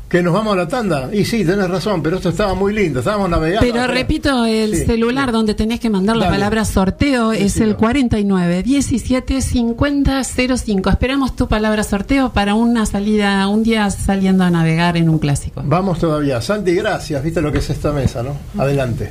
Que nos vamos a la tanda. Y sí, tenés razón, pero esto estaba muy lindo, estábamos navegando. Pero repito, el Sí, celular donde tenés que mandar la Dale. palabra sorteo es el 49 17 50 05. Esperamos tu palabra sorteo para una salida, un día saliendo a navegar en un clásico. Vamos todavía. Santi, gracias. Viste lo que es esta mesa, ¿no? Adelante.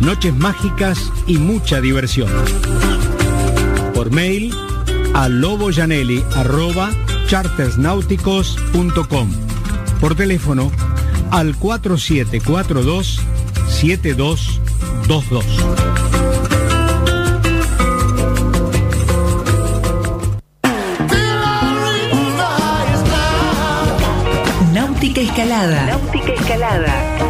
noches mágicas y mucha diversión. Por mail a loboyanelli@chartersnáuticos.com. Por teléfono al 4742 7222. Náutica Escalada. Náutica Escalada.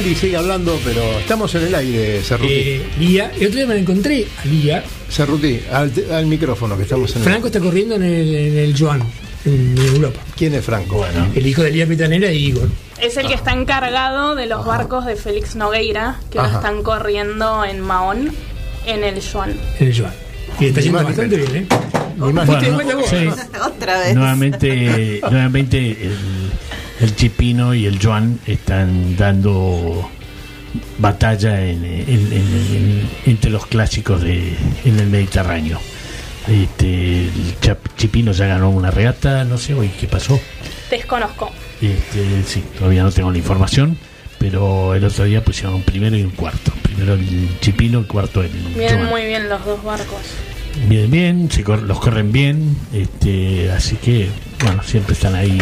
Caldi sigue hablando, pero estamos en el aire, Cerruti. Eh, Lía, el otro día me la encontré a Lía. Cerruti, al, al micrófono que estamos en Franco está corriendo en el, en el Joan, en Europa. ¿Quién es Franco? Bueno. El hijo de Lía Petanera y Igor. Es el que está encargado de los barcos de Félix Nogueira, que ahora están corriendo en Mahón, en el Juan. En el Joan. Y está yendo bastante bien. ¿eh? Que vos. Sí. [LAUGHS] Otra vez. Nuevamente, nuevamente el, el Chipino y el Joan están dando batalla en, en- en- en- entre los clásicos de, en el Mediterráneo. Este, el Chap- Chipino ya ganó una regata, no sé hoy qué pasó. Desconozco. Este, sí, todavía no tengo la información, pero el otro día pusieron un primero y un cuarto. Primero el Chipino, el cuarto el Joan. muy bien los dos barcos. Bien, bien, se cor- los corren bien, este, así que, bueno, siempre están ahí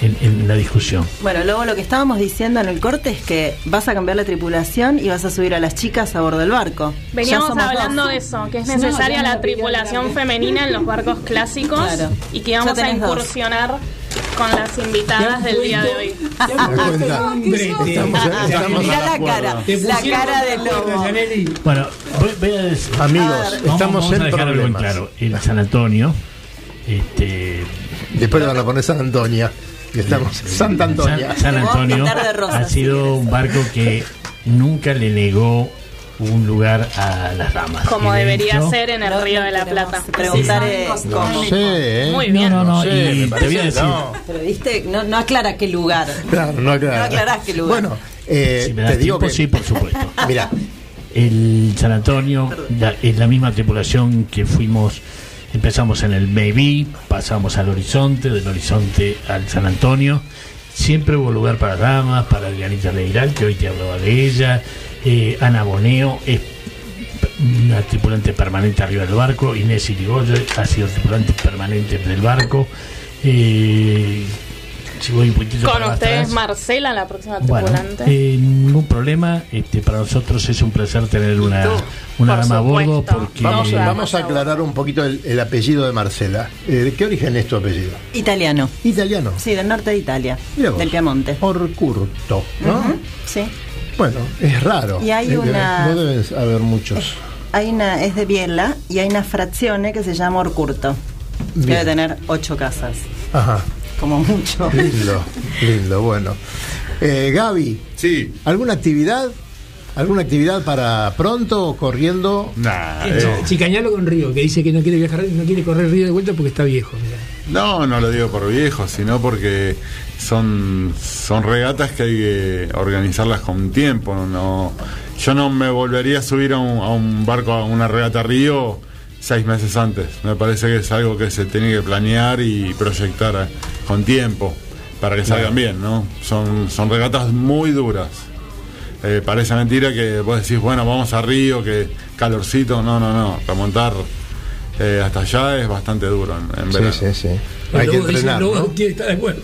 en, en- en la discusión. Bueno, luego lo que estábamos diciendo en el corte es que vas a cambiar la tripulación y vas a subir a las chicas a bordo del barco. Veníamos hablando dos. de eso, que es necesaria la tripulación femenina en los barcos clásicos Claro. y que vamos a dos. Con las invitadas del día de hoy. Estamos, estamos Mirá a la cara, la cara del lobo. Bueno, voy, voy a decir, Amigos, estamos en dejar algo en problemas. claro. El San Antonio, este, Después le van a poner San Antonia. Y estamos Santa Antonia. San, San Antonio ha sido un barco que nunca le negó un lugar a las damas. Como Y debería hecho- ser en el Río de la Plata. Preguntaré No sé, ¿eh? Muy bien. No, no, sé, y me te voy a decir, no. Pero viste, no, no aclara qué lugar. Claro, no aclara. No aclarás qué lugar. Bueno, eh, si me das te digo tiempo, que. sí, por supuesto. [LAUGHS] Mira, El San Antonio la- es la misma tripulación que fuimos, empezamos en el Maybe, pasamos al Horizonte, del Horizonte al San Antonio. Siempre hubo lugar para damas, para Dianita Leiral, que hoy te hablaba de ella. Eh, Ana Boneo es una tripulante permanente arriba del barco. Inés Irigoyen ha sido tripulante permanente del barco. Eh, si voy un poquitito Con ustedes atrás. Marcela, la próxima Bueno, tripulante. eh, ningún problema. Este, para nosotros es un placer tener una, una dama a bordo porque vamos, a aclarar un poquito el, el apellido de Marcela. Eh, ¿De qué origen es tu apellido? Italiano. Italiano. Sí, del norte de Italia. Del Piemonte. Orcurto, ¿no? Sí. Bueno, es raro. Y hay Eh, una- No deben haber muchos. Hay una, es de Biella y hay una frazione que se llama Orcurto. Bien. Debe tener ocho casas, Ajá. como mucho. Lindo, lindo, bueno. Eh, Gaby, Sí. ¿alguna actividad? ¿Alguna actividad para pronto o corriendo? Nah, Eh, eh, Chicañalo con Río, que dice que no quiere viajar, no quiere correr Río de vuelta porque está viejo. mirá. no, no lo digo por viejo, sino porque son, son regatas que hay que organizarlas con tiempo. No, yo no me volvería a subir a un, a un barco, a una regata río, seis meses antes. Me parece que es algo que se tiene que planear y proyectar eh, con tiempo para que salgan bien, ¿no? Son, son regatas muy duras. Eh, parece mentira que vos decís, bueno, vamos a Río, que calorcito. No, no, no. Remontar eh, hasta allá es bastante duro en, en Sí, verano. sí, sí. Hay que entrenar, ¿no? quiere estar de acuerdo.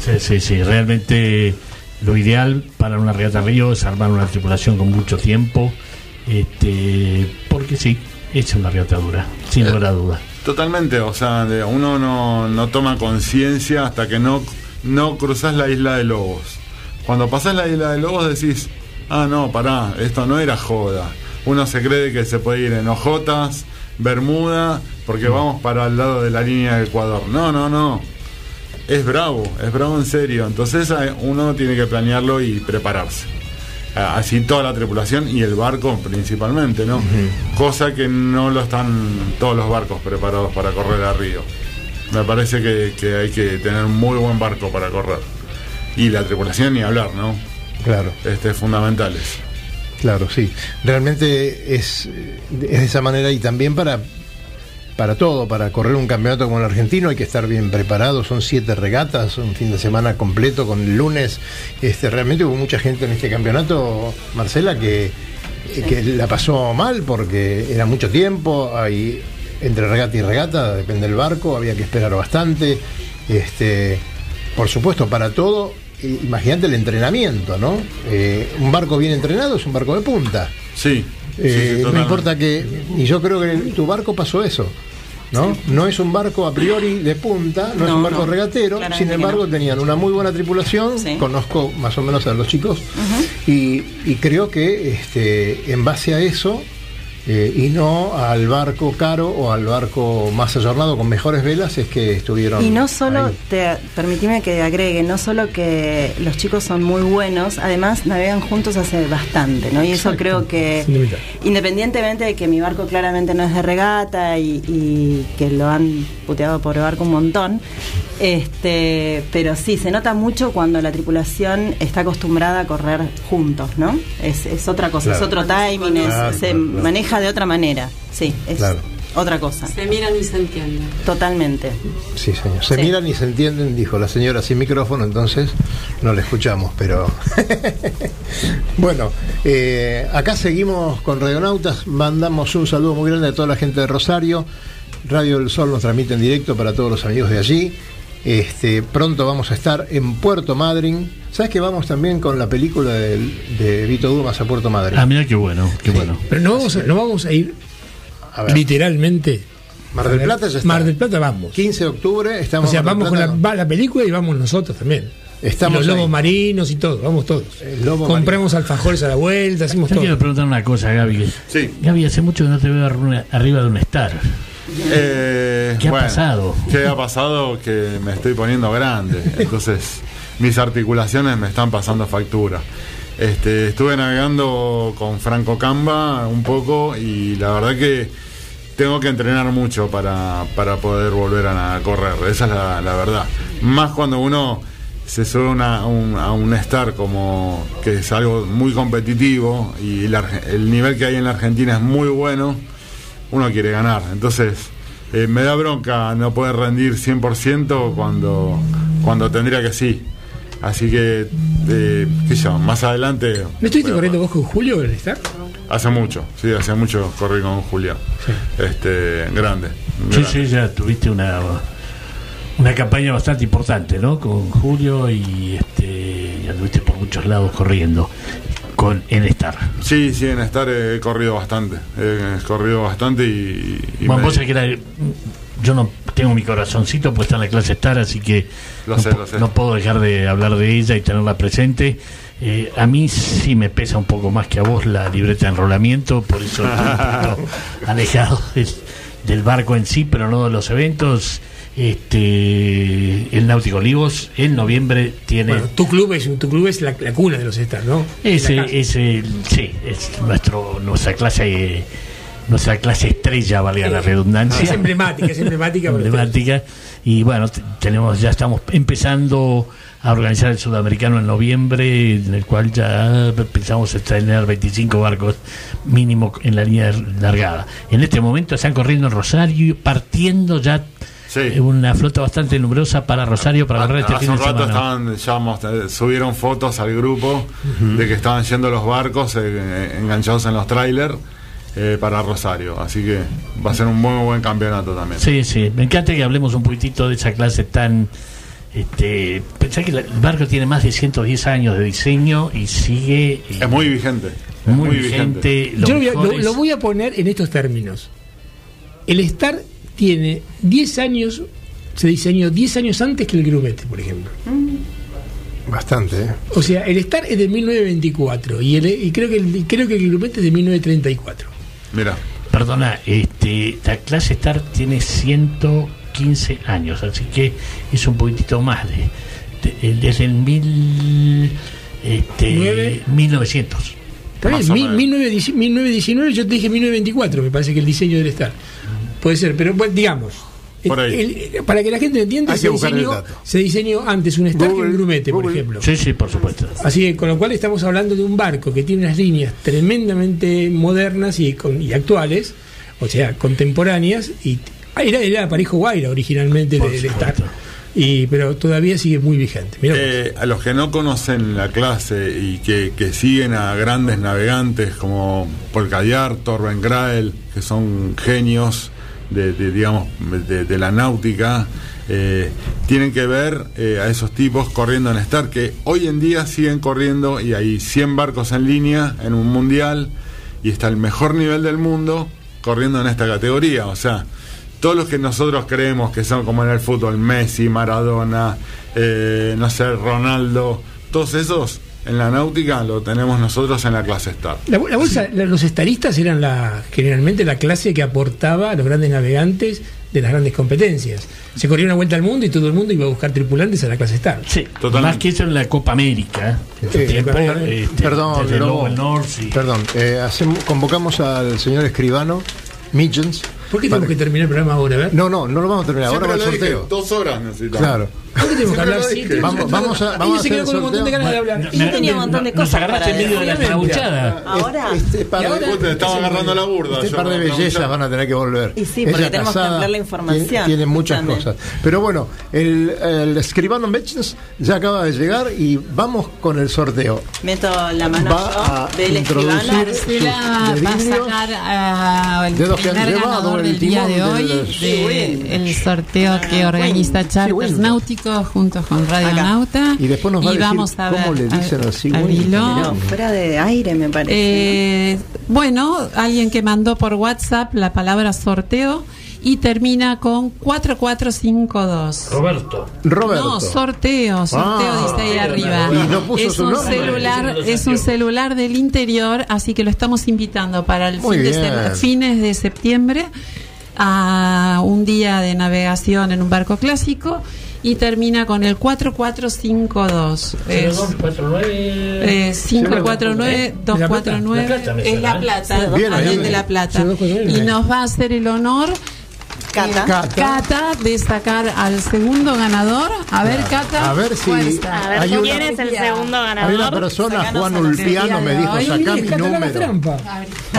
Sí, sí, sí. Realmente lo ideal para una regata río es armar una tripulación con mucho tiempo. Este, porque sí, es una regata dura, sin lugar a duda. Totalmente, o sea, uno no, no toma conciencia hasta que no, no cruzas la isla de Lobos. Cuando pasás la isla de Lobos decís, ah, no, pará, esto no era joda. Uno se cree que se puede ir en Ojotas, Bermuda, porque vamos para el lado de la línea de Ecuador. No, no, no. Es bravo, es bravo en serio. Entonces eh, uno tiene que planearlo y prepararse. a- así toda la tripulación y el barco principalmente, ¿no? Cosa que no lo están todos los barcos preparados para correr a Río. Me parece que, que hay que tener un muy buen barco para correr. Y la tripulación ni hablar, ¿no? Claro. Este, fundamentales. Claro, sí. Realmente es, es de esa manera y también para, para todo, para correr un campeonato como el argentino hay que estar bien preparado. Son siete regatas, un fin de semana completo con el lunes. Este, realmente hubo mucha gente en este campeonato, Marcela, que, que la pasó mal porque era mucho tiempo. Hay, entre regata y regata, depende del barco, había que esperar bastante. Este, por supuesto, para todo, eh, imagínate el entrenamiento, ¿no? Eh, un barco bien entrenado es un barco de punta. Sí. Eh, no importa que. Y yo creo que tu barco pasó eso. ¿no? No es un barco a priori de punta, no, es un barco no, regatero, claramente sin embargo no. tenían una muy buena tripulación, conozco más o menos a los chicos, y, y creo que este, en base a eso, eh, y no al barco caro o al barco más ayornado con mejores velas, es que estuvieron. Y no solo, ahí. te, permitime que agregue, no solo que los chicos son muy buenos, además navegan juntos hace bastante, ¿no? Y eso creo que, independientemente de que mi barco claramente no es de regata y, y que lo han puteado por barco un montón, este, pero sí, se nota mucho cuando la tripulación está acostumbrada a correr juntos, ¿no? Es, es otra cosa, Claro. es otro timing, es- Claro, se claro. Maneja de otra manera, sí, es Claro. otra cosa. Se miran y se entienden. Totalmente. Sí, señor. Se Sí. miran y se entienden, dijo la señora sin micrófono, entonces no le escuchamos, pero. [LAUGHS] bueno, eh, acá seguimos con Radionautas. Mandamos un saludo muy grande a toda la gente de Rosario. Radio del Sol nos transmite en directo para todos los amigos de allí. Este, pronto vamos a estar en Puerto Madryn. ¿Sabes que vamos también con la película de, Vito Dumas a Puerto Madryn? Ah, mira qué bueno, qué bueno. Pero no vamos a, no vamos a ir ver. literalmente. Mar del Plata ya está. Mar del Plata vamos. 15 de octubre estamos o sea, vamos con la, Plata. va la película y vamos nosotros también. Estamos Y los lobos ahí. marinos y todo, vamos todos. Compramos alfajores a la vuelta, hacemos Yo todo. quiero preguntar una cosa, Gaby. Sí. Gaby, hace mucho que no te veo arriba de un star. Eh, ¿Qué ha bueno, pasado? ¿Qué ha pasado? Que me estoy poniendo grande. Entonces, mis articulaciones me están pasando factura. Este, estuve navegando con Franco Camba un poco y la verdad que tengo que entrenar mucho para, para poder volver a, a correr. Esa es la, la verdad. Más cuando uno se sube una- a un, a un star como que es algo muy competitivo y la el nivel que hay en la Argentina es muy bueno uno quiere ganar. Entonces, eh, me da bronca no poder rendir 100% cuando, cuando tendría que sí. Así que, eh, qué sé yo, más adelante, ¿No estuviste corriendo vos con Julio en el Star? hace mucho, sí, hace mucho corrí con Julián. Este, grande. Sí, grande. sí, ya tuviste una una campaña bastante importante, ¿no? Con Julio y este ya anduviste por muchos lados corriendo con en Star. Sí, sí, en estar he corrido bastante. He corrido bastante y. y Bueno, me- vos sabés que era- yo no tengo mi corazoncito puesto en la clase Star, así que Lo no, sé, po- lo sé. no puedo dejar de hablar de ella y tenerla presente. Eh, a mí sí me pesa un poco más que a vos la libreta de enrolamiento, por eso estoy un [LAUGHS] poquito alejado del, del barco en sí, pero no de los eventos. Este, el Náutico Olivos en noviembre tiene Bueno, tu club es, tu club es la, la cuna de los Stars, ¿no? ese, ese, sí, es nuestro, nuestra clase, eh, nuestra clase estrella, valga la redundancia. Es emblemática, es emblemática. emblemática. Y bueno, tenemos, ya estamos empezando a organizar el sudamericano en noviembre, en el cual ya pensamos tener 25 barcos mínimo en la línea largada. En este momento están corriendo en Rosario, partiendo ya eh, una flota bastante numerosa para Rosario para correr este Hace fin un de rato semana. estaban, ya eh, subieron fotos al grupo de que estaban yendo los barcos eh, enganchados en los trailers eh, para Rosario. Así que va a ser un muy buen campeonato también. Sí, sí, me encanta que hablemos un poquitito de esa clase tan... Este, pensá que el barco tiene más de 110 años de diseño y sigue... eh, Es muy vigente. muy, muy vigente. Lo Yo lo voy, a, lo- es- lo voy a poner en estos términos. El Star tiene 10 años, se diseñó 10 años antes que el grumete, por ejemplo. Bastante, ¿eh? O sea, el Star es de 1924 y, el, y creo, que el, creo que el grumete es de 1934. Mira. Perdona, este, la clase Star tiene 115 años, así que es un poquitito más de, de- desde el mil Este, Nueve. 1900. Está bien, Más o mil- menos. 1910 1919, yo te dije 1924, me parece que el diseño debe estar. Puede ser, pero bueno, digamos. Por ahí. el- para que la gente entienda, se el diseñó, se diseñó antes un Stark Google, un Grumete, por ejemplo. Sí, sí, por supuesto. Así que con lo cual estamos hablando de un barco que tiene unas líneas tremendamente modernas y, con- y actuales, o sea, contemporáneas, y era, era Parejo Guaira originalmente Por de, de supuesto. Star. Y, pero todavía sigue muy vigente. Eh, a los que no conocen la clase y que, que siguen a grandes navegantes como Paul Galliard, Torben Grael, que son genios de, digamos de, de la náutica, eh, tienen que ver eh, a esos tipos corriendo en Star, que hoy en día siguen corriendo y hay 100 barcos en línea en un mundial y está el mejor nivel del mundo corriendo en esta categoría. O sea, todos los que nosotros creemos que son como en el fútbol, Messi, Maradona, eh, no sé, Ronaldo, todos esos en la náutica lo tenemos nosotros en la clase Star. La, la bolsa, la- los estaristas eran la, generalmente la clase que aportaba a los grandes navegantes de las grandes competencias. Se corría una vuelta al mundo y todo el mundo iba a buscar tripulantes a la clase Star. Sí, Totalmente. más que eso en la Copa América. En su Eh, tiempo, perdón, este, perdón, desde Lobo. Lowell North y- Perdón, eh, hacemos- convocamos al señor escribano, Midgens. ¿Por qué tenemos que terminar el programa ahora? A ver. No, no, no lo vamos a terminar. Ahora va el lo dije, sorteo. dos horas necesitamos. Claro. ¿Por qué tenemos que hablar dije. Vamos, vamos a, vamos a se hacer quedó el con un montón de sorteo. ganas de hablar. Y yo tenía un montón de cosas agarraste en medio de la decir. trauchada. Ahora. Este par Y ahora- de, Vos te estaba agarrando la burda. este yo par de bellezas van a tener que volver. Y sí, porque Ella tenemos que ampliar la información Tiene, tiene muchas también. cosas. Pero bueno, el, el escribano Midgens ya acaba de llegar y vamos con el sorteo. Meto la mano Va a yo del escribano. Marcela va a sacar ah, el Dedos que han llevado el del día de hoy de el sorteo que organiza Charters bueno. Náuticos junto con Radio Acá. Nauta Y después nos va a decir vamos a cómo ver le dicen fuera de aire me parece. Eh, bueno, alguien que mandó por WhatsApp la palabra sorteo y termina con 4452. Roberto. Roberto. No, sorteo, sorteo Ah. dice ahí arriba. Y no puso es su un nombre. celular, es un celular del interior, así que lo estamos invitando para el fin de fines de septiembre a un día de navegación en un barco clásico y termina con el 4452. Es, 0249. eh, 549 249 La Plata me es la plata, Bien, de la plata 0249. y nos va a hacer el honor Cata. Cata. Cata de sacar al segundo ganador. A ver, Cata. A ver si-. A ver, Hay ¿quién una- es el segundo Hay una ganador? persona, Sacanos Juan Ulpiano, me dijo, Mire, mi número. trampa.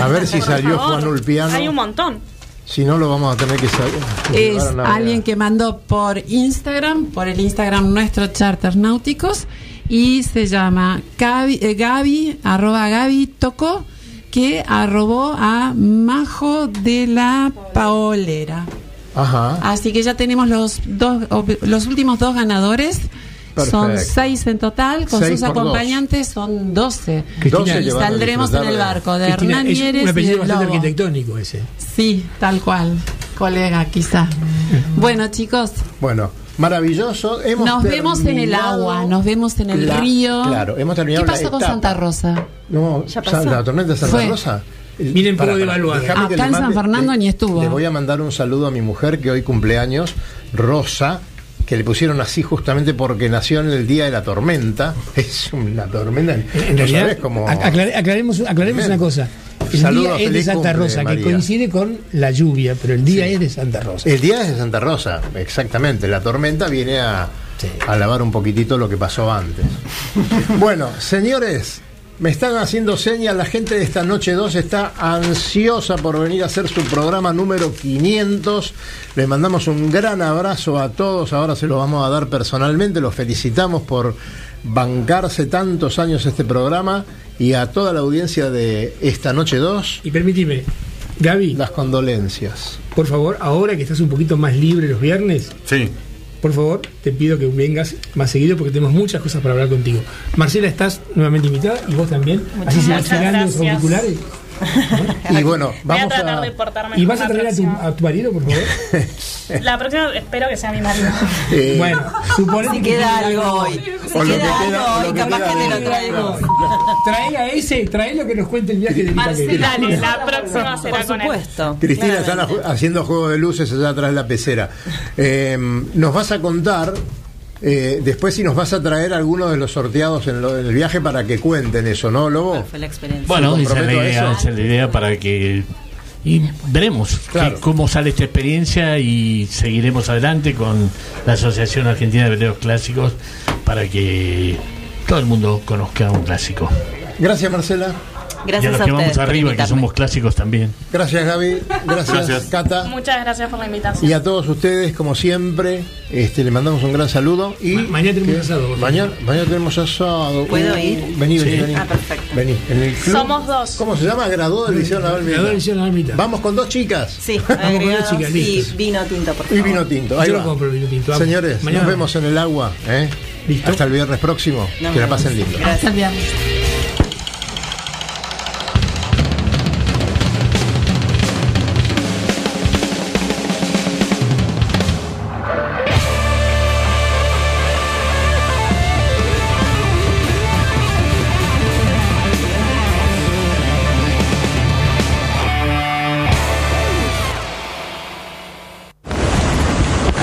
A ver si salió. Juan Ulpiano. Hay un montón. Si no, lo vamos a tener que saber. Es alguien que mandó por Instagram, por el Instagram nuestro Charters Náuticos, y se llama Gaby, eh, Gaby, arroba Gaby Tocó, que arrobó a Majo de la Paolera. Ajá. Así que ya tenemos los dos, los últimos dos ganadores. Son seis en total, con Seis sus dos. acompañantes son doce. Cristina, y saldremos en el barco de Cristina, Hernán es Mieres un apellido bastante Lobo. arquitectónico ese. Sí, tal cual. Colega, quizá. Bueno, chicos, Bueno, maravilloso. Hemos nos vemos en el agua, nos vemos en el la- río. Claro, hemos terminado ¿Qué la pasó con etapa. Santa Rosa? No, Ya pasó. la tormenta de Santa Fue. Rosa. El- Miren, devaluada. déjame que Acá en San Fernando le- ni estuvo. Le voy a mandar un saludo a mi mujer que hoy cumpleaños, Rosa, que le pusieron así justamente porque nació en el día de la tormenta. [LAUGHS] Es una tormenta. En ¿no realidad, aclare- aclaremos, aclaremos una cosa. El Saludos, día es de Santa cumple, Rosa, que María. coincide con la lluvia, pero el día es de Santa Rosa. El día es de Santa Rosa, exactamente. La tormenta viene a, a lavar un poquitito lo que pasó antes. bueno, señores, me están haciendo señas. La gente de esta noche 2 está ansiosa por venir a hacer su programa número 500. Les mandamos un gran abrazo a todos. Ahora se lo vamos a dar personalmente. Los felicitamos por bancarse tantos años este programa y a toda la audiencia de esta noche 2 Y permíteme, Gaby, las condolencias. por favor, ahora que estás un poquito más libre los viernes, Sí. Por favor, te pido que vengas más seguido porque tenemos muchas cosas para hablar contigo. Marcela, estás nuevamente invitada y vos también. Así se van los auriculares. Y bueno, Voy a vamos tratar a... de portarme ¿Y vas a traer a tu, próxima. a tu marido, por favor? [LAUGHS] La próxima espero que sea mi marido. Eh, [LAUGHS] Bueno, suponete Si que queda algo hoy. Si O queda queda- algo hoy, que capaz que te de- lo traigo. [LAUGHS] Trae a ese, trae lo que nos cuente el viaje de Marcela, Dale, la próxima será Por con él. supuesto. Cristina están haciendo juego de luces allá atrás de la pecera. Eh, nos vas a contar Eh, después si nos vas a traer alguno de los sorteados en, lo- en el viaje para que cuenten eso, ¿no, Lobo? Fue la experiencia. Bueno, ¿Me esa es la idea, eso? esa es la idea para que y veremos Claro. que- cómo sale esta experiencia y seguiremos adelante con la Asociación Argentina de Veleros Clásicos para que todo el mundo conozca un clásico. Gracias, Marcela. Y a Gracias los a que ustedes vamos arriba, que somos clásicos también. Gracias, Gaby. Gracias, Gracias. Cata. Muchas gracias por la invitación. Y a todos ustedes, como siempre, este, le mandamos un gran saludo. Y Ma- mañana tenemos asado, por Mañana, mañana tenemos asado. ¿Puedo Uh, ir? Vení, vení, Sí. vení. Ah, perfecto. Vení. En el club. Somos dos. ¿Cómo se llama? Graduado del Liceo Naval Militar. Graduado del Liceo Naval Militar. Vamos con dos chicas. Sí, con las agregados chicas, y listos. vino tinto, por Y favor. vino tinto. Ahí Yo va. lo compro vino tinto. Vamos. Señores, Mañana nos vemos en el agua. ¿eh? Listo. Hasta el viernes próximo. Nos que la pasen lindo. Gracias. Hasta el viernes.